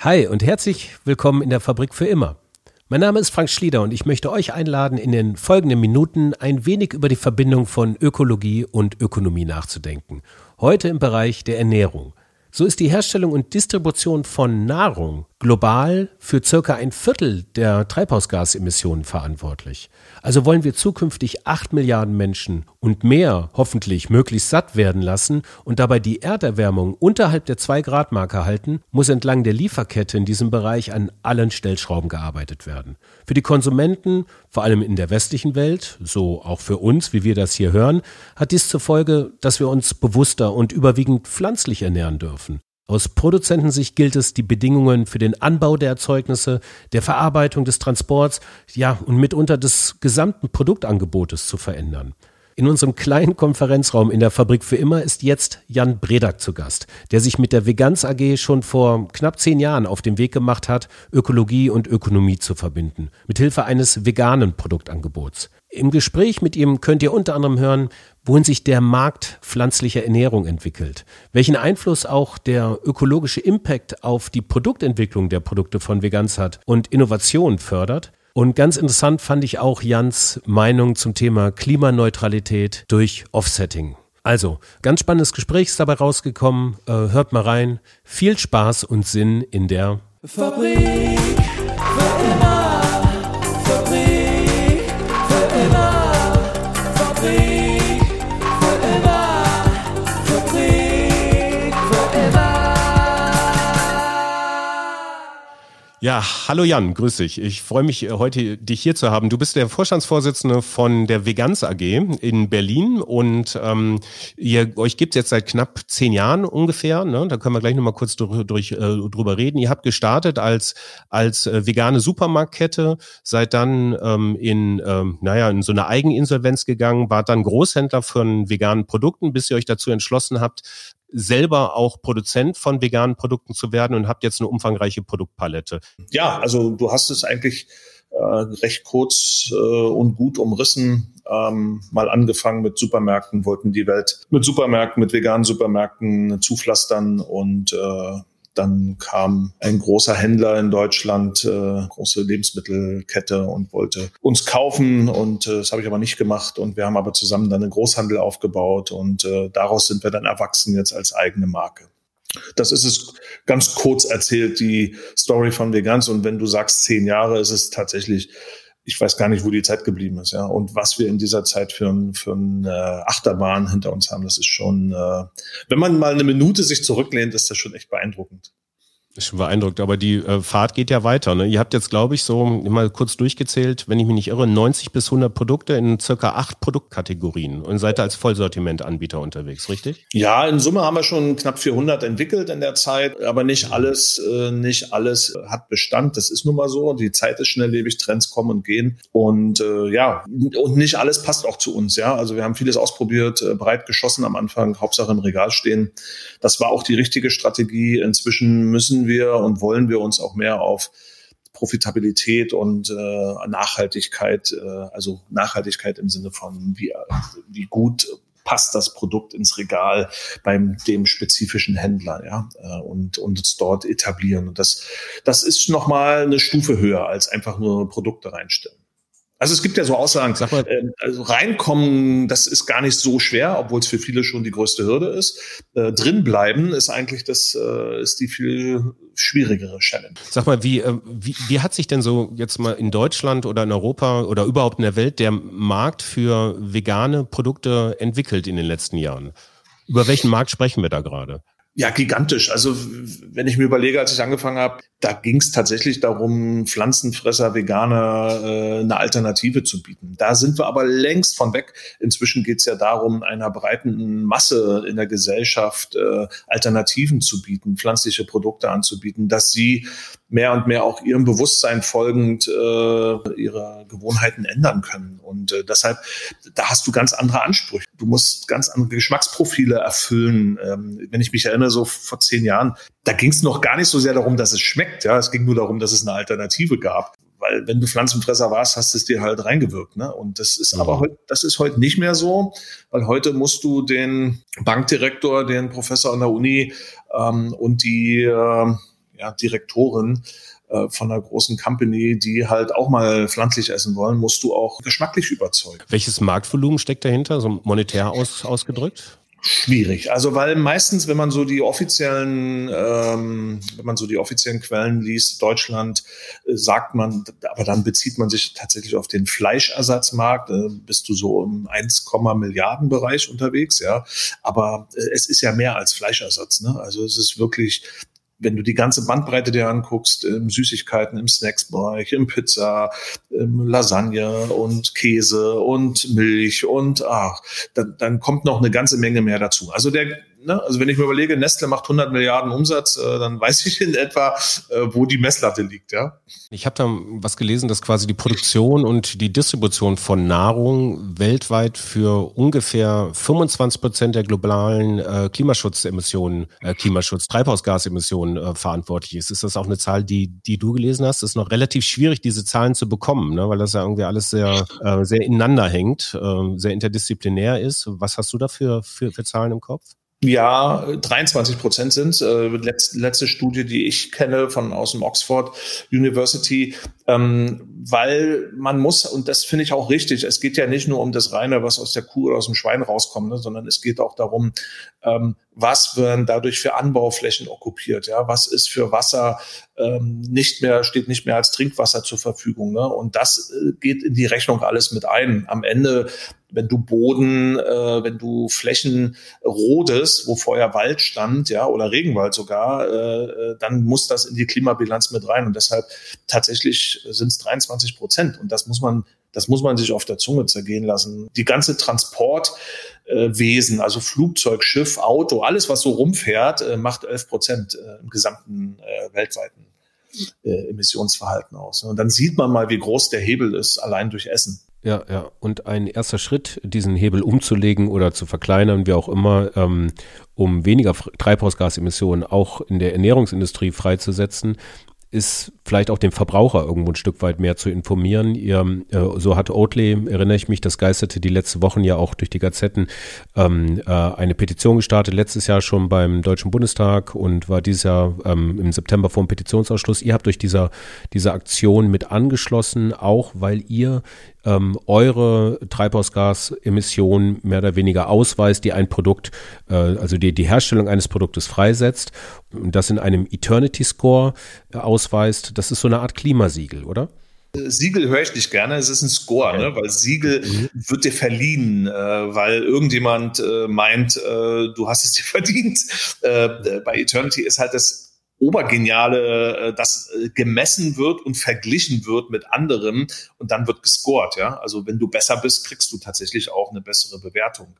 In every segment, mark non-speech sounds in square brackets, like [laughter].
Hi und herzlich willkommen in der Fabrik für immer. Mein Name ist Frank Schlieder und ich möchte euch einladen, in den folgenden Minuten ein wenig über die Verbindung von Ökologie und Ökonomie nachzudenken. Heute im Bereich der Ernährung. So ist die Herstellung und Distribution von Nahrung global für circa ein Viertel der Treibhausgasemissionen verantwortlich. Also wollen wir zukünftig acht Milliarden Menschen und mehr hoffentlich möglichst satt werden lassen und dabei die Erderwärmung unterhalb der 2-Grad-Marke halten, muss entlang der Lieferkette in diesem Bereich an allen Stellschrauben gearbeitet werden. Für die Konsumenten, vor allem in der westlichen Welt, so auch für uns, wie wir das hier hören, hat dies zur Folge, dass wir uns bewusster und überwiegend pflanzlich ernähren dürfen. Aus Produzentensicht gilt es, die Bedingungen für den Anbau der Erzeugnisse, der Verarbeitung des Transports, ja, und mitunter des gesamten Produktangebotes zu verändern. In unserem kleinen Konferenzraum in der Fabrik für immer ist jetzt Jan Bredak zu Gast, der sich mit der Veganz AG schon vor knapp zehn Jahren auf den Weg gemacht hat, Ökologie und Ökonomie zu verbinden, mithilfe eines veganen Produktangebots. Im Gespräch mit ihm könnt ihr unter anderem hören, wohin sich der Markt pflanzlicher Ernährung entwickelt, welchen Einfluss auch der ökologische Impact auf die Produktentwicklung der Produkte von Veganz hat und Innovation fördert. Und ganz interessant fand ich auch Jans Meinung zum Thema Klimaneutralität durch Offsetting. Also, ganz spannendes Gespräch ist dabei rausgekommen. Äh, hört mal rein. Viel Spaß und Sinn in der Fabrik für immer. Ja, hallo Jan, grüß dich. Ich freue mich äh, heute, dich hier zu haben. Du bist der Vorstandsvorsitzende von der Veganz AG in Berlin und ähm, ihr, euch gibt's jetzt seit knapp zehn Jahren ungefähr. Ne? Da können wir gleich nochmal kurz durch, durch, äh, drüber reden. Ihr habt gestartet als, als äh, vegane Supermarktkette, seid dann ähm, in, ähm, naja, in so eine Eigeninsolvenz gegangen, wart dann Großhändler von veganen Produkten, bis ihr euch dazu entschlossen habt, selber auch Produzent von veganen Produkten zu werden und habt jetzt eine umfangreiche Produktpalette. Ja, also du hast es eigentlich äh, recht kurz äh, und gut umrissen. Ähm, mal angefangen mit Supermärkten, wollten die Welt mit Supermärkten, mit veganen Supermärkten zupflastern und äh, dann kam ein großer Händler in Deutschland, äh, große Lebensmittelkette und wollte uns kaufen und äh, das habe ich aber nicht gemacht und wir haben aber zusammen dann einen Großhandel aufgebaut und äh, daraus sind wir dann erwachsen jetzt als eigene Marke. Das ist es ganz kurz erzählt, die Story von Vegans. Und wenn du sagst zehn Jahre, ist es tatsächlich ich weiß gar nicht, wo die Zeit geblieben ist, ja. Und was wir in dieser Zeit für für ein äh, Achterbahn hinter uns haben, das ist schon, äh, wenn man mal eine Minute sich zurücklehnt, ist das schon echt beeindruckend. Schon beeindruckt, aber die äh, Fahrt geht ja weiter. Ne? Ihr habt jetzt, glaube ich, so mal kurz durchgezählt, wenn ich mich nicht irre, 90 bis 100 Produkte in circa acht Produktkategorien und seid als Vollsortimentanbieter unterwegs, richtig? Ja, in Summe haben wir schon knapp 400 entwickelt in der Zeit, aber nicht alles, äh, nicht alles hat Bestand. Das ist nun mal so. Die Zeit ist schnelllebig, Trends kommen und gehen und äh, ja, und nicht alles passt auch zu uns. Ja, also wir haben vieles ausprobiert, äh, breit geschossen am Anfang, Hauptsache im Regal stehen. Das war auch die richtige Strategie. Inzwischen müssen wir und wollen wir uns auch mehr auf Profitabilität und äh, Nachhaltigkeit, äh, also Nachhaltigkeit im Sinne von wie, wie gut passt das Produkt ins Regal beim dem spezifischen Händler, ja, äh, und und es dort etablieren. Und das das ist noch mal eine Stufe höher als einfach nur Produkte reinstellen. Also es gibt ja so Aussagen, Sag mal. Äh, also reinkommen, das ist gar nicht so schwer, obwohl es für viele schon die größte Hürde ist. Äh, drinbleiben ist eigentlich das, äh, ist die viel schwierigere Challenge. Sag mal, wie, äh, wie, wie hat sich denn so jetzt mal in Deutschland oder in Europa oder überhaupt in der Welt der Markt für vegane Produkte entwickelt in den letzten Jahren? Über welchen Markt sprechen wir da gerade? Ja, gigantisch. Also wenn ich mir überlege, als ich angefangen habe, da ging es tatsächlich darum, Pflanzenfresser, Veganer äh, eine Alternative zu bieten. Da sind wir aber längst von weg. Inzwischen geht es ja darum, einer breiten Masse in der Gesellschaft äh, Alternativen zu bieten, pflanzliche Produkte anzubieten, dass sie mehr und mehr auch ihrem Bewusstsein folgend äh, ihre Gewohnheiten ändern können. Und äh, deshalb, da hast du ganz andere Ansprüche. Du musst ganz andere Geschmacksprofile erfüllen. Ähm, wenn ich mich erinnere, so vor zehn Jahren, da ging es noch gar nicht so sehr darum, dass es schmeckt. Ja, es ging nur darum, dass es eine Alternative gab. Weil wenn du Pflanzenfresser warst, hast du es dir halt reingewirkt. Ne? Und das ist mhm. aber heute, das ist heute nicht mehr so, weil heute musst du den Bankdirektor, den Professor an der Uni ähm, und die äh, ja, Direktorin äh, von einer großen Company, die halt auch mal pflanzlich essen wollen, musst du auch geschmacklich überzeugen. Welches Marktvolumen steckt dahinter, so monetär aus, ausgedrückt? Schwierig. Also weil meistens, wenn man so die offiziellen, ähm, wenn man so die offiziellen Quellen liest, Deutschland, äh, sagt man, aber dann bezieht man sich tatsächlich auf den Fleischersatzmarkt, äh, bist du so im 1, Milliarden Bereich unterwegs, ja. Aber äh, es ist ja mehr als Fleischersatz, ne? Also es ist wirklich wenn du die ganze Bandbreite dir anguckst, im Süßigkeiten, im Snacksbereich, im Pizza, im Lasagne und Käse und Milch und ach, dann, dann kommt noch eine ganze Menge mehr dazu. Also der ne, also wenn ich mir überlege, Nestle macht 100 Milliarden Umsatz, äh, dann weiß ich in etwa, äh, wo die Messlatte liegt, ja. Ich habe da was gelesen, dass quasi die Produktion und die Distribution von Nahrung weltweit für ungefähr 25 Prozent der globalen äh, Klimaschutzemissionen, äh, Klimaschutz, Treibhausgasemissionen äh, verantwortlich ist. Ist das auch eine Zahl, die, die du gelesen hast? Es ist noch relativ schwierig, diese Zahlen zu bekommen, ne? weil das ja irgendwie alles sehr, äh, sehr ineinander hängt, äh, sehr interdisziplinär ist. Was hast du da für, für, für Zahlen im Kopf? Ja, 23 Prozent sind äh, letzte, letzte Studie, die ich kenne von aus dem Oxford University, ähm, weil man muss und das finde ich auch richtig. Es geht ja nicht nur um das reine, was aus der Kuh oder aus dem Schwein rauskommt, ne, sondern es geht auch darum, ähm, was werden dadurch für Anbauflächen okkupiert, ja, was ist für Wasser ähm, nicht mehr, steht nicht mehr als Trinkwasser zur Verfügung. Ne? Und das äh, geht in die Rechnung alles mit ein. Am Ende, wenn du Boden, äh, wenn du Flächen rodest, wo vorher Wald stand, ja, oder Regenwald sogar, äh, äh dann muss das in die Klimabilanz mit rein. Und deshalb tatsächlich sind es 23 Prozent. Und das muss man das muss man sich auf der Zunge zergehen lassen. Die ganze Transportwesen, also Flugzeug, Schiff, Auto, alles, was so rumfährt, äh, macht 11 Prozent äh, im gesamten äh, weltweiten Emissionsverhalten aus. Und dann sieht man mal, wie groß der Hebel ist, allein durch Essen. Ja, ja. Und ein erster Schritt, diesen Hebel umzulegen oder zu verkleinern, wie auch immer, ähm, um weniger Treibhausgasemissionen auch in der Ernährungsindustrie freizusetzen, ist vielleicht auch den Verbraucher irgendwo ein Stück weit mehr zu informieren. Ihr, äh, so hat Oatly, erinnere ich mich, das geisterte die letzten Wochen ja auch durch die Gazetten, ähm, äh, eine Petition gestartet, letztes Jahr schon beim Deutschen Bundestag und war dieses Jahr ähm, im September vor dem Petitionsausschluss. Ihr habt euch dieser, dieser Aktion mit angeschlossen, auch weil ihr ähm, eure Treibhausgasemissionen mehr oder weniger ausweist, die ein Produkt, äh, also die, die Herstellung eines Produktes freisetzt und das in einem Eternity Score äh, ausweist. Das ist so eine Art Klimasiegel, oder? Siegel höre ich nicht gerne, es ist ein Score, ne? weil Siegel mhm. wird dir verliehen, äh, weil irgendjemand äh, meint, äh, du hast es dir [laughs] verdient. Äh, bei Eternity ist halt das Obergeniale, äh, das äh, gemessen wird und verglichen wird mit anderen und dann wird gescored, ja. Also wenn du besser bist, kriegst du tatsächlich auch eine bessere Bewertung.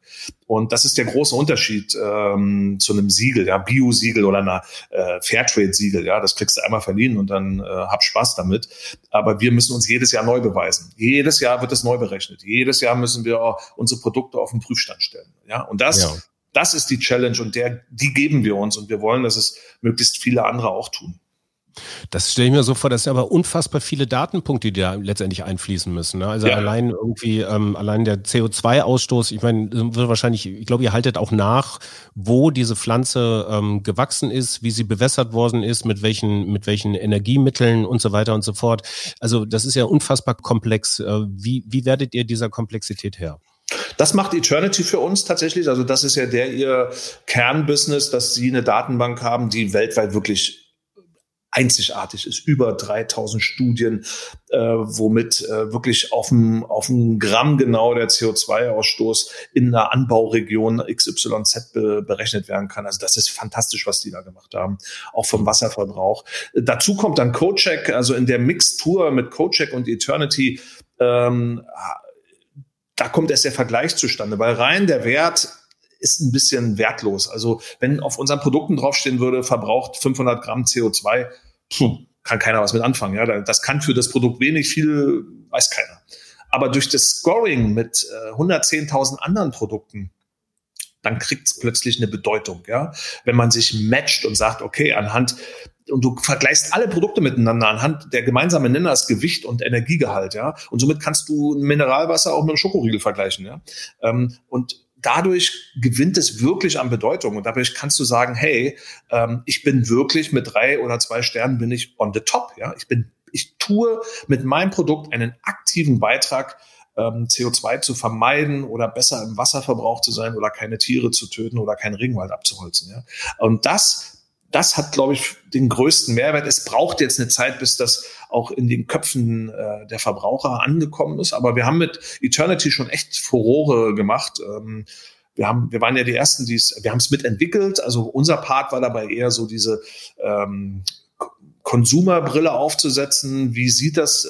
Und das ist der große Unterschied ähm, zu einem Siegel, ja, Bio-Siegel oder einer äh, Fairtrade-Siegel, ja. Das kriegst du einmal verliehen und dann äh, hab Spaß damit. Aber wir müssen uns jedes Jahr neu beweisen. Jedes Jahr wird es neu berechnet. Jedes Jahr müssen wir unsere Produkte auf den Prüfstand stellen, ja. Und das ja das ist die Challenge und der, die geben wir uns und wir wollen, dass es möglichst viele andere auch tun. Das stelle ich mir so vor, dass ja aber unfassbar viele Datenpunkte, die da letztendlich einfließen müssen. Ne? Also ja. allein irgendwie, ähm, allein der CO2-Ausstoß, ich meine, wird wahrscheinlich, ich glaube, ihr haltet auch nach, wo diese Pflanze ähm, gewachsen ist, wie sie bewässert worden ist, mit welchen, mit welchen Energiemitteln und so weiter und so fort. Also das ist ja unfassbar komplex. Äh, wie, wie werdet ihr dieser Komplexität her? Das macht Eternity für uns tatsächlich. Also das ist ja der ihr Kernbusiness, dass sie eine Datenbank haben, die weltweit wirklich einzigartig ist. Über 3000 Studien, äh, womit äh, wirklich auf dem, auf dem Gramm genau der CO2-Ausstoß in einer Anbauregion XYZ be berechnet werden kann. Also das ist fantastisch, was die da gemacht haben. Auch vom Wasserverbrauch. Dazu kommt dann CoCheck, also in der Mixtur mit CoCheck und Eternity ähm, da kommt erst der Vergleich zustande, weil rein der Wert ist ein bisschen wertlos. Also wenn auf unseren Produkten draufstehen würde, verbraucht 500 Gramm CO2, puh, kann keiner was mit anfangen. Ja, das kann für das Produkt wenig, viel weiß keiner. Aber durch das Scoring mit äh, 110.000 anderen Produkten, dann kriegt es plötzlich eine Bedeutung. Ja, wenn man sich matcht und sagt, okay, anhand und du vergleichst alle Produkte miteinander anhand der gemeinsamen Nenner ist Gewicht und Energiegehalt, ja. Und somit kannst du Mineralwasser auch mit einem Schokoriegel vergleichen, ja. Ähm, und dadurch gewinnt es wirklich an Bedeutung und dadurch kannst du sagen, hey, ähm, ich bin wirklich mit drei oder zwei Sternen bin ich on the top, ja, ich bin, ich tue mit meinem Produkt einen aktiven Beitrag ähm, CO2 zu vermeiden oder besser im Wasserverbrauch zu sein oder keine Tiere zu töten oder keinen Regenwald abzuholzen. Ja? Und das das hat, glaube ich, den größten Mehrwert. Es braucht jetzt eine Zeit, bis das auch in den Köpfen äh, der Verbraucher angekommen ist. Aber wir haben mit Eternity schon echt Furore gemacht. Ähm, wir haben, wir waren ja die ersten, die es, wir haben es mitentwickelt. Also unser Part war dabei eher so diese ähm, Konsumerbrille aufzusetzen. Wie sieht das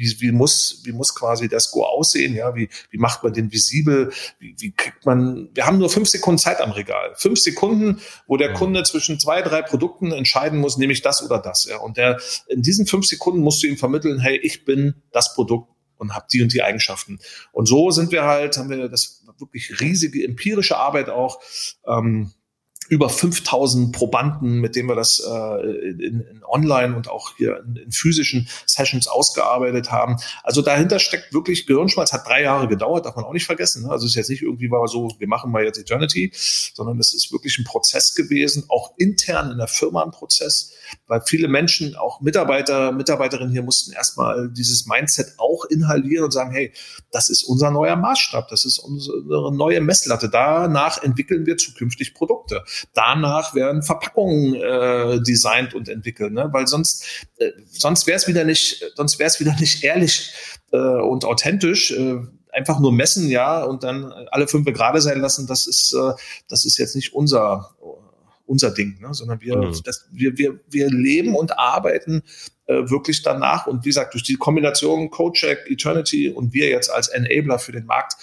wie, wie, muss, wie muss quasi der Score aussehen? Ja, wie, wie macht man den visibel? Wie, wie kriegt man, wir haben nur fünf Sekunden Zeit am Regal. Fünf Sekunden, wo der Kunde zwischen zwei, drei Produkten entscheiden muss, nehme ich das oder das. Ja, und der, in diesen fünf Sekunden musst du ihm vermitteln, hey, ich bin das Produkt und habe die und die Eigenschaften. Und so sind wir halt, haben wir das wirklich riesige empirische Arbeit auch. Ähm, über 5000 Probanden, mit denen wir das äh, in, in online und auch hier in, in, physischen Sessions ausgearbeitet haben. Also dahinter steckt wirklich Gehirnschmalz, hat drei Jahre gedauert, darf man auch nicht vergessen. Ne? Also es ist jetzt nicht irgendwie war so, wir machen mal jetzt Eternity, sondern es ist wirklich ein Prozess gewesen, auch intern in der Firma ein Prozess, weil viele Menschen, auch Mitarbeiter, Mitarbeiterinnen hier mussten erstmal dieses Mindset auch inhalieren und sagen, hey, das ist unser neuer Maßstab, das ist unsere neue Messlatte. Danach entwickeln wir zukünftig Produkte danach werden Verpackungen äh, designt und entwickelt, ne? weil sonst äh, sonst wäre es wieder nicht sonst wäre es wieder nicht ehrlich äh, und authentisch. Äh, einfach nur messen, ja, und dann alle fünf gerade sein lassen, das ist, äh, das ist jetzt nicht unser, unser Ding, ne? sondern wir, mhm. das, wir, wir, wir leben und arbeiten äh, wirklich danach. Und wie gesagt, durch die Kombination CodeCheck, Eternity und wir jetzt als Enabler für den Markt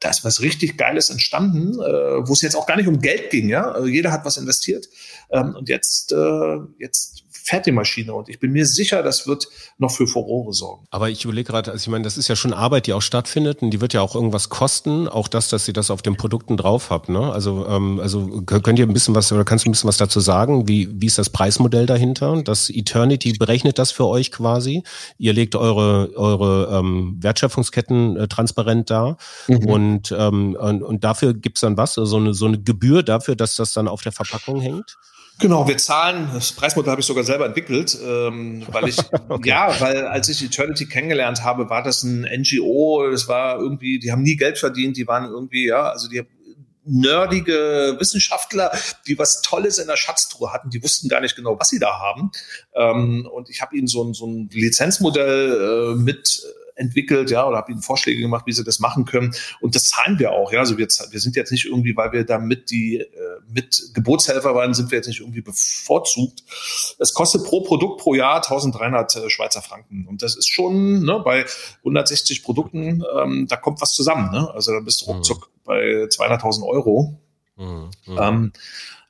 da ist was richtig Geiles entstanden, äh, wo es jetzt auch gar nicht um Geld ging, ja. Also jeder hat was investiert. Ähm, und jetzt, äh, jetzt fährt die Maschine und ich bin mir sicher, das wird noch für Furore sorgen. Aber ich überlege gerade, also ich meine, das ist ja schon Arbeit, die auch stattfindet und die wird ja auch irgendwas kosten, auch das, dass ihr das auf den Produkten drauf habt. Ne? Also, ähm, also könnt ihr ein bisschen was oder kannst du ein bisschen was dazu sagen? Wie, wie ist das Preismodell dahinter? Das Eternity berechnet das für euch quasi. Ihr legt eure, eure ähm, Wertschöpfungsketten äh, transparent dar mhm. und, ähm, und, und dafür gibt's dann was, also so eine, so eine Gebühr dafür, dass das dann auf der Verpackung hängt? Genau, wir zahlen, das Preismodell habe ich sogar selber entwickelt, ähm, weil ich, [laughs] okay. ja, weil als ich Eternity kennengelernt habe, war das ein NGO, das war irgendwie, die haben nie Geld verdient, die waren irgendwie, ja, also die nerdige Wissenschaftler, die was Tolles in der Schatztruhe hatten, die wussten gar nicht genau, was sie da haben. Ähm, und ich habe ihnen so ein, so ein Lizenzmodell äh, mit entwickelt, ja, oder habe ihnen Vorschläge gemacht, wie sie das machen können. Und das zahlen wir auch, ja. Also wir, wir sind jetzt nicht irgendwie, weil wir damit die äh, mit Geburtshelfer waren, sind wir jetzt nicht irgendwie bevorzugt. Es kostet pro Produkt pro Jahr 1300 äh, Schweizer Franken. Und das ist schon ne, bei 160 Produkten, ähm, da kommt was zusammen. Ne? Also da bist du ruckzuck mhm. bei 200.000 Euro. Mhm. mhm. Ähm,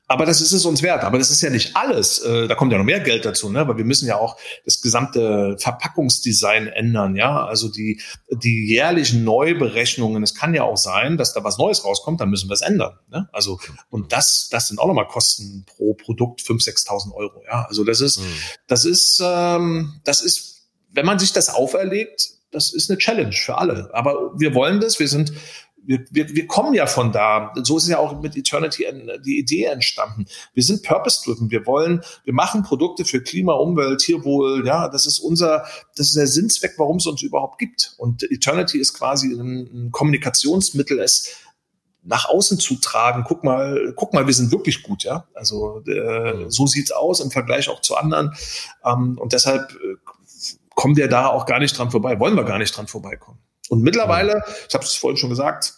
aber das ist es uns wert. Aber das ist ja nicht alles. Äh, da kommt ja noch mehr Geld dazu, ne? Weil wir müssen ja auch das gesamte Verpackungsdesign ändern, ja. Also die, die jährlichen Neuberechnungen. Es kann ja auch sein, dass da was Neues rauskommt, dann müssen wir es ändern. Ne? Also, und das, das sind auch nochmal Kosten pro Produkt, 5.000, 6.000 Euro, ja. Also das ist, mhm. das ist, ähm, das ist, wenn man sich das auferlegt, das ist eine Challenge für alle. Aber wir wollen das. Wir sind wir, wir, wir kommen ja von da. So ist ja auch mit Eternity die Idee entstanden. Wir sind purpose-driven. Wir wollen, wir machen Produkte für Klima, Umwelt, Tierwohl. Ja, das ist unser, das ist der Sinnzweck, warum es uns überhaupt gibt. Und Eternity ist quasi ein, ein Kommunikationsmittel, es nach außen zu tragen. Guck mal, guck mal, wir sind wirklich gut, ja. Also äh, mhm. so sieht's aus im Vergleich auch zu anderen. Ähm, und deshalb äh, kommen wir da auch gar nicht dran vorbei. Wollen wir gar nicht dran vorbeikommen. Und mittlerweile, ich habe es vorhin schon gesagt,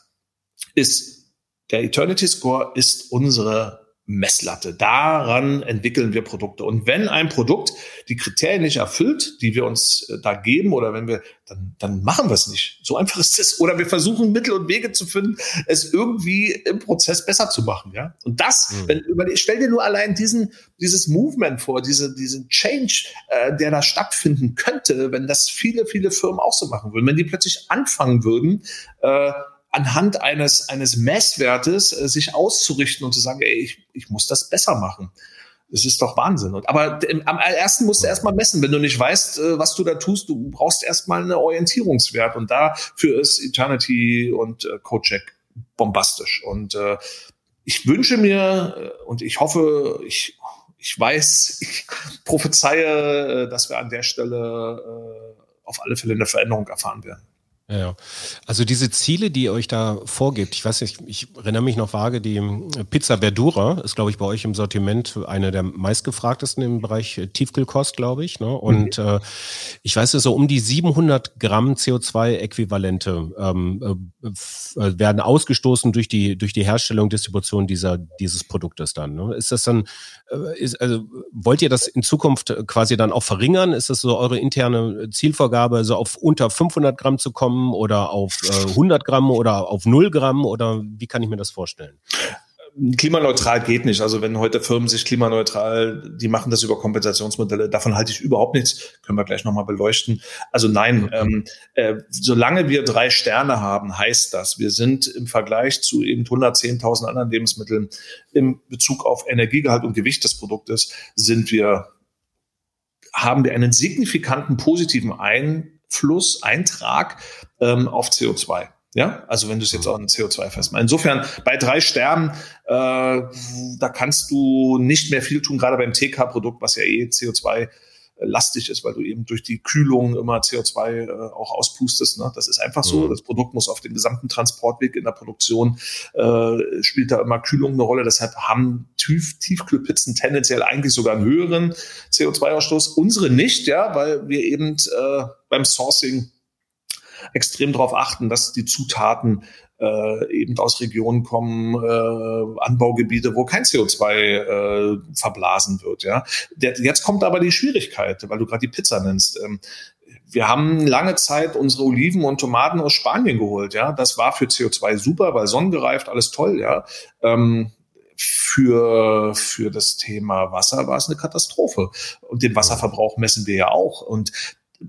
ist der Eternity Score ist unsere Messlatte. Daran entwickeln wir Produkte. Und wenn ein Produkt die Kriterien nicht erfüllt, die wir uns äh, da geben, oder wenn wir, dann, dann machen wir es nicht. So einfach ist es. Oder wir versuchen Mittel und Wege zu finden, es irgendwie im Prozess besser zu machen. Ja. Und das, mhm. wenn über, stell dir nur allein diesen, dieses Movement vor, diese, diesen Change, äh, der da stattfinden könnte, wenn das viele, viele Firmen auch so machen würden, wenn die plötzlich anfangen würden, äh, anhand eines, eines Messwertes äh, sich auszurichten und zu sagen, ey, ich, ich muss das besser machen. Das ist doch Wahnsinn. Und, aber am ersten musst du erstmal messen. Wenn du nicht weißt, äh, was du da tust, du brauchst erstmal einen Orientierungswert. Und dafür ist Eternity und äh, CodeCheck bombastisch. Und äh, ich wünsche mir äh, und ich hoffe, ich, ich weiß, [laughs] ich prophezeie, äh, dass wir an der Stelle äh, auf alle Fälle eine Veränderung erfahren werden. Ja, also diese Ziele, die ihr euch da vorgibt, ich weiß nicht, ich erinnere mich noch vage, die Pizza Verdura ist, glaube ich, bei euch im Sortiment eine der meistgefragtesten im Bereich Tiefkühlkost, glaube ich. Ne? Und mhm. äh, ich weiß, so um die 700 Gramm CO2-Äquivalente ähm, äh, äh, werden ausgestoßen durch die durch die Herstellung, Distribution dieser dieses Produktes dann. Ne? Ist das dann, äh, ist, also wollt ihr das in Zukunft quasi dann auch verringern? Ist das so eure interne Zielvorgabe, so auf unter 500 Gramm zu kommen? Oder auf äh, 100 Gramm oder auf 0 Gramm oder wie kann ich mir das vorstellen? Klimaneutral geht nicht. Also wenn heute Firmen sich klimaneutral, die machen das über Kompensationsmodelle, davon halte ich überhaupt nichts. Können wir gleich nochmal beleuchten. Also nein, ähm, äh, solange wir drei Sterne haben, heißt das, wir sind im Vergleich zu eben 110.000 anderen Lebensmitteln im Bezug auf Energiegehalt und Gewicht des Produktes sind wir, haben wir einen signifikanten positiven Ein Fluss, Eintrag ähm, auf CO2. Ja, also wenn du es jetzt auch in CO2 festmachst. Insofern bei drei Sternen, äh, da kannst du nicht mehr viel tun, gerade beim TK-Produkt, was ja eh CO2 lastig ist, weil du eben durch die Kühlung immer CO2 äh, auch auspustest. Ne? Das ist einfach so. Mhm. Das Produkt muss auf dem gesamten Transportweg in der Produktion äh, spielt da immer Kühlung eine Rolle. Deshalb haben Tief Tiefkühlpizzen tendenziell eigentlich sogar einen höheren CO2-Ausstoß. Unsere nicht, ja, weil wir eben äh, beim Sourcing extrem darauf achten, dass die Zutaten äh, eben aus Regionen kommen, äh, Anbaugebiete, wo kein CO2 äh, verblasen wird. Ja, Der, jetzt kommt aber die Schwierigkeit, weil du gerade die Pizza nennst. Ähm, wir haben lange Zeit unsere Oliven und Tomaten aus Spanien geholt. Ja, das war für CO2 super, weil sonnengereift, alles toll. Ja. Ähm, für, für das Thema Wasser war es eine Katastrophe. Und den Wasserverbrauch messen wir ja auch. Und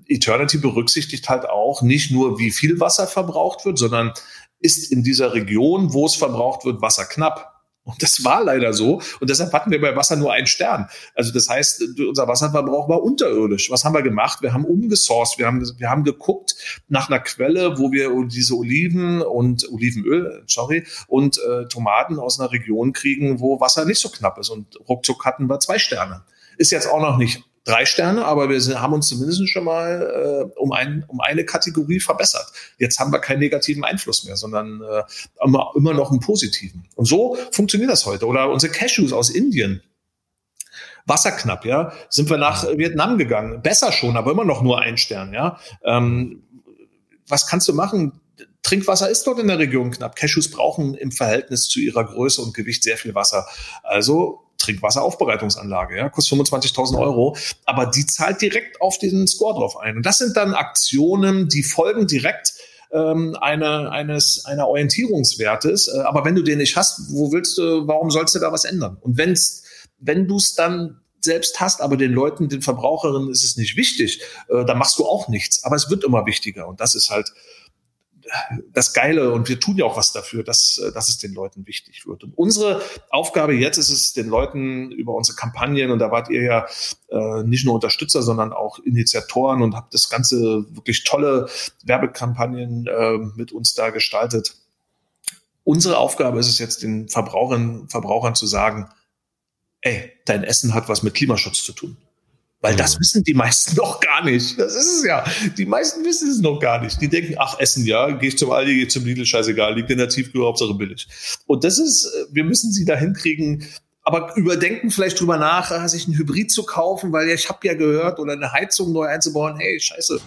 Eternity berücksichtigt halt auch nicht nur, wie viel Wasser verbraucht wird, sondern ist in dieser Region, wo es verbraucht wird, Wasser knapp. Und das war leider so. Und deshalb hatten wir bei Wasser nur einen Stern. Also das heißt, unser Wasserverbrauch war unterirdisch. Was haben wir gemacht? Wir haben umgesourced. Wir haben, wir haben geguckt nach einer Quelle, wo wir diese Oliven und Olivenöl, sorry, und äh, Tomaten aus einer Region kriegen, wo Wasser nicht so knapp ist. Und ruckzuck hatten wir zwei Sterne. Ist jetzt auch noch nicht drei Sterne, aber wir sind, haben uns zumindest schon mal äh, um, ein, um eine Kategorie verbessert. Jetzt haben wir keinen negativen Einfluss mehr, sondern äh, immer, immer noch einen positiven. Und so funktioniert das heute. Oder unsere Cashews aus Indien. Wasserknapp, ja, sind wir nach Vietnam gegangen. Besser schon, aber immer noch nur ein Stern, ja. Ähm, was kannst du machen? Trinkwasser ist dort in der Region knapp. Cashews brauchen im Verhältnis zu ihrer Größe und Gewicht sehr viel Wasser. Also Trinkwasseraufbereitungsanlage, ja, kostet 25.000 Euro, aber die zahlt direkt auf den Score drauf ein. Und das sind dann Aktionen, die folgen direkt ähm, eine, eines, einer Orientierungswertes. Äh, aber wenn du den nicht hast, wo willst du, warum sollst du da was ändern? Und wenn's, wenn du es dann selbst hast, aber den Leuten, den Verbraucherinnen ist es nicht wichtig, äh, dann machst du auch nichts. Aber es wird immer wichtiger. Und das ist halt das Geile und wir tun ja auch was dafür, dass, dass es den Leuten wichtig wird. Und unsere Aufgabe jetzt ist es, den Leuten über unsere Kampagnen, und da wart ihr ja äh, nicht nur Unterstützer, sondern auch Initiatoren und habt das ganze wirklich tolle Werbekampagnen äh, mit uns da gestaltet. Unsere Aufgabe ist es jetzt, den Verbrauchern, Verbrauchern zu sagen, ey, dein Essen hat was mit Klimaschutz zu tun. Weil das wissen die meisten [laughs] noch gar nicht. Das ist es ja. Die meisten wissen es noch gar nicht. Die denken, ach, Essen, ja, gehe ich zum Aldi, gehe zum Lidl, scheißegal, liegt in der Tiefkühl, Hauptsache billig. Und das ist, äh, wir müssen sie dahin kriegen, aber überdenken vielleicht drüber nach, äh, sich ein Hybrid zu kaufen, weil ja, ich habe ja gehört, oder eine Heizung neu einzubauen, hey, scheiße,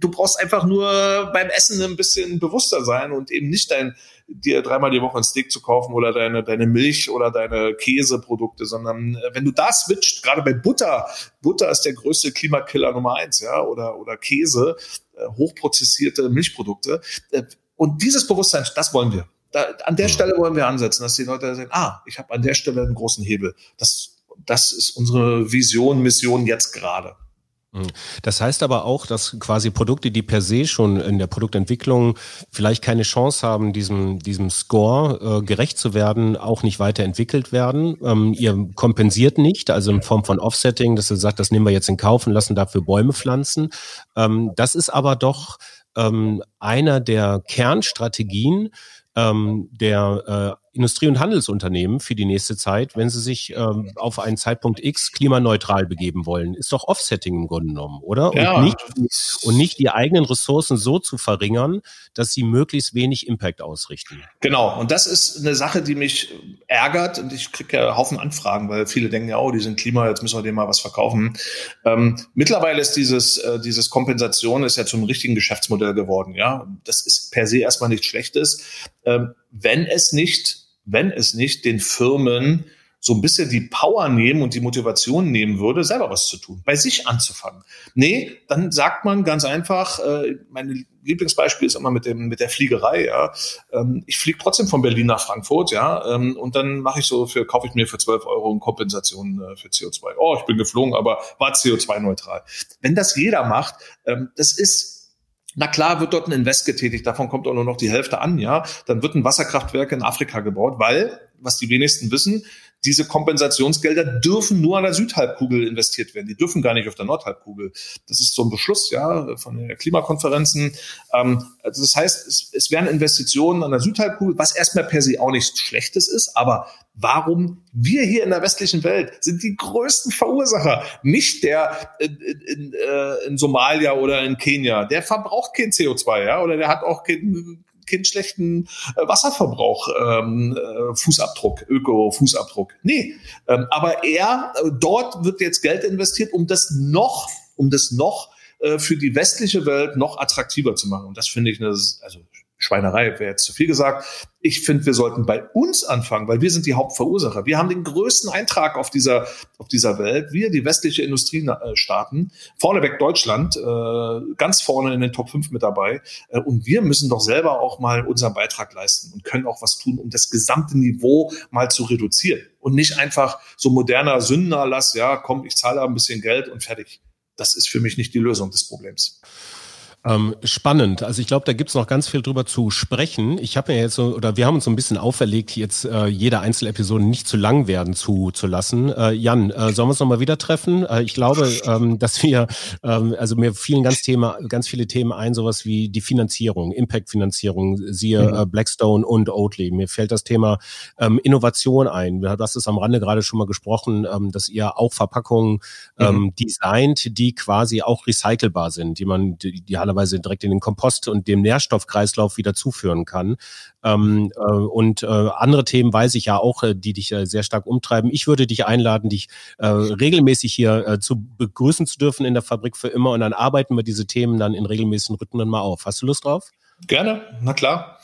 du brauchst einfach nur beim Essen ein bisschen bewusster sein und eben nicht dein dir dreimal die Woche ein Steak zu kaufen oder deine, deine Milch oder deine Käseprodukte, sondern äh, wenn du da switcht, gerade bei Butter, Butter ist der größte Klimakiller Nummer eins, ja, oder, oder Käse, äh, hochprozessierte Milchprodukte. Äh, und dieses Bewusstsein, das wollen wir. Da, an der Stelle wollen wir ansetzen, dass die Leute sagen, ah, ich habe an der Stelle einen großen Hebel. Das, das ist unsere Vision, Mission jetzt gerade. Mhm. Das heißt aber auch, dass quasi Produkte, die per se schon in der Produktentwicklung vielleicht keine Chance haben, diesem, diesem Score äh, gerecht zu werden, auch nicht weiterentwickelt werden. Ähm, ihr kompensiert nicht, also in Form von Offsetting, dass ihr sagt, das nehmen wir jetzt in Kauf und lassen dafür Bäume pflanzen. Ähm, das ist aber doch ähm, einer der Kernstrategien, ähm, der äh, Industrie- und Handelsunternehmen für die nächste Zeit, wenn sie sich ähm, auf einen Zeitpunkt X klimaneutral begeben wollen. Ist doch Offsetting im Grunde genommen, oder? Ja. Und, nicht, und nicht die eigenen Ressourcen so zu verringern, dass sie möglichst wenig Impact ausrichten. Genau, und das ist eine Sache, die mich ärgert und ich kriege ja Haufen Anfragen, weil viele denken ja, oh, die sind Klima, jetzt müssen wir denen mal was verkaufen. Ähm, mittlerweile ist dieses, äh, dieses Kompensation ist ja zum richtigen Geschäftsmodell geworden. Ja, Das ist per se erstmal nichts Schlechtes, ähm, wenn es nicht wenn es nicht den Firmen so ein bisschen die Power nehmen und die Motivation nehmen würde, selber was zu tun, bei sich anzufangen. Nee, dann sagt man ganz einfach, äh, mein Lieblingsbeispiel ist immer mit dem mit der Fliegerei, ja. Ähm, ich fliege trotzdem von Berlin nach Frankfurt, ja, ähm, und dann mache ich so für, kaufe ich mir für 12 Euro eine Kompensation äh, für CO2. Oh, ich bin geflogen, aber war CO2-neutral. Wenn das jeder macht, ähm, das ist na klar wird dort ein Invest getätigt, davon kommt auch nur noch die Hälfte an, ja. Dann wird ein Wasserkraftwerk in Afrika gebaut, weil, was die wenigsten wissen, diese Kompensationsgelder dürfen nur an der Südhalbkugel investiert werden. Die dürfen gar nicht auf der Nordhalbkugel. Das ist so ein Beschluss, ja, von den Klimakonferenzen. Ähm, also das heißt, es, es werden Investitionen an der Südhalbkugel, was erstmal per se auch nichts Schlechtes ist, aber warum wir hier in der westlichen Welt sind die größten Verursacher, nicht der in, in, äh, in Somalia oder in Kenia. Der verbraucht kein CO2, ja, oder der hat auch kein, keinen schlechten äh, Wasserverbrauch, ähm, äh, Fußabdruck, Öko-Fußabdruck. Nee, ähm, aber er, äh, dort wird jetzt Geld investiert, um das noch, um das noch äh, für die westliche Welt noch attraktiver zu machen. Und das finde ich, eine, also Schweinerei wäre jetzt zu viel gesagt. Ich finde, wir sollten bei uns anfangen, weil wir sind die Hauptverursacher. Wir haben den größten Eintrag auf dieser, auf dieser Welt. Wir, die westliche Industriestaaten, vorneweg Deutschland, äh, ganz vorne in den Top 5 mit dabei. Äh, und wir müssen doch selber auch mal unseren Beitrag leisten und können auch was tun, um das gesamte Niveau mal zu reduzieren. Und nicht einfach so moderner Sündenerlass, ja, komm, ich zahle ein bisschen Geld und fertig. Das ist für mich nicht die Lösung des Problems. Ähm, spannend. Also ich glaube, da gibt's noch ganz viel drüber zu sprechen. Ich habe mir jetzt so, oder wir haben uns so ein bisschen auferlegt, jetzt äh, jede Einzelepisode nicht zu lang werden zu, zu lassen. Äh, Jan, äh, sollen wir uns nochmal wieder treffen? Äh, ich glaube, ähm, dass wir, ähm, also mir fielen ganz Thema, ganz viele Themen ein, sowas wie die Finanzierung, Impact-Finanzierung, siehe mhm. äh, Blackstone und Oatly. Mir fällt das Thema ähm, Innovation ein. Du hast es am Rande gerade schon mal gesprochen, ähm, dass ihr auch Verpackungen ähm, mhm. designt, die quasi auch recycelbar sind, die man, die, die normalerweise direkt in den Kompost und dem Nährstoffkreislauf wieder zuführen kann. Ähm, äh, und äh, andere Themen weiß ich ja auch, äh, die dich äh, sehr stark umtreiben. Ich würde dich einladen, dich äh, regelmäßig hier äh, zu begrüßen zu dürfen in der Fabrik für immer und dann arbeiten wir diese Themen dann in regelmäßigen Rhythmen mal auf. Hast du Lust drauf? Gerne, na klar.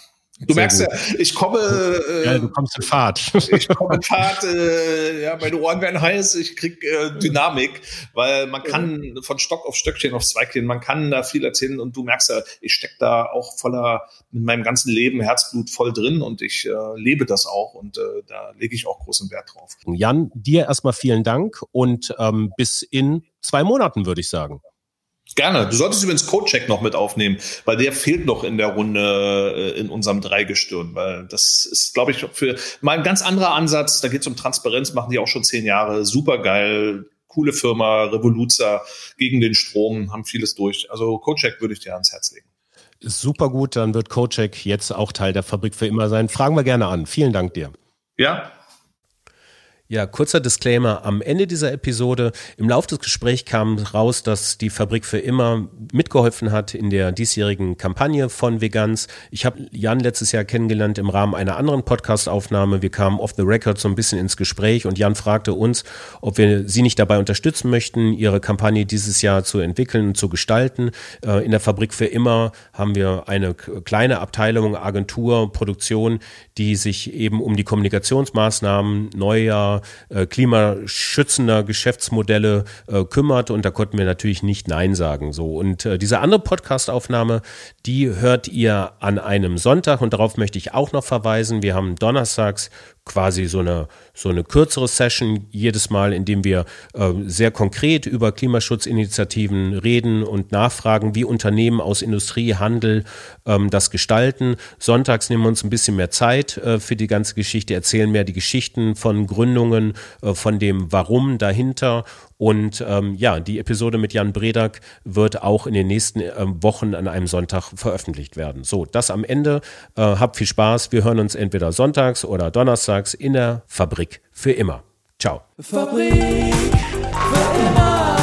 Du Sehr merkst gut. ja, ich komme. Äh, ja, du kommst in Fahrt. [laughs] ich komme in Fahrt. Äh, ja, meine Ohren werden heiß. Ich krieg äh, Dynamik, weil man kann von Stock auf Stöckchen aufs Zweigchen, man kann da viel erzählen und du merkst ja, ich steck da auch voller mit meinem ganzen Leben Herzblut voll drin und ich äh, lebe das auch und äh, da lege ich auch großen Wert drauf. Jan, dir erstmal vielen Dank und ähm, bis in zwei Monaten würde ich sagen. Gerne. Du solltest übrigens Codecheck noch mit aufnehmen, weil der fehlt noch in der Runde äh, in unserem Dreigestirn, weil das ist, glaube ich, für mal ein ganz anderer Ansatz. Da geht es um Transparenz, machen die auch schon zehn Jahre. Super geil, coole Firma, Revoluzer gegen den Strom, haben vieles durch. Also Codecheck würde ich dir ans Herz legen. Super gut, dann wird Codecheck jetzt auch Teil der Fabrik für immer sein. Fragen wir gerne an. Vielen Dank dir. Ja, ja, kurzer Disclaimer am Ende dieser Episode. Im Laufe des Gesprächs kam raus, dass die Fabrik für immer mitgeholfen hat in der diesjährigen Kampagne von Vegans. Ich habe Jan letztes Jahr kennengelernt im Rahmen einer anderen Podcast-Aufnahme. Wir kamen off the record so ein bisschen ins Gespräch und Jan fragte uns, ob wir sie nicht dabei unterstützen möchten, ihre Kampagne dieses Jahr zu entwickeln und zu gestalten. Äh, in der Fabrik für immer haben wir eine kleine Abteilung, Agentur, Produktion, die sich eben um die Kommunikationsmaßnahmen neuer äh, klimaschützender Geschäftsmodelle äh, kümmert und da konnten wir natürlich nicht Nein sagen. So und äh, diese andere Podcastaufnahme, die hört ihr an einem Sonntag und darauf möchte ich auch noch verweisen. Wir haben donnerstags quasi so eine, so eine kürzere Session jedes Mal, in dem wir äh, sehr konkret über Klimaschutzinitiativen reden und nachfragen, wie Unternehmen aus Industrie, Handel ähm, das gestalten. Sonntags nehmen wir uns ein bisschen mehr Zeit äh, für die ganze Geschichte, erzählen mehr die Geschichten von Gründungen, äh, von dem Warum dahinter und ähm, ja, die Episode mit Jan Bredak wird auch in den nächsten ähm, Wochen an einem Sonntag veröffentlicht werden. So, das am Ende. Äh, habt viel Spaß. Wir hören uns entweder sonntags oder donnerstags in der Fabrik für immer. Ciao. Fabrik für immer.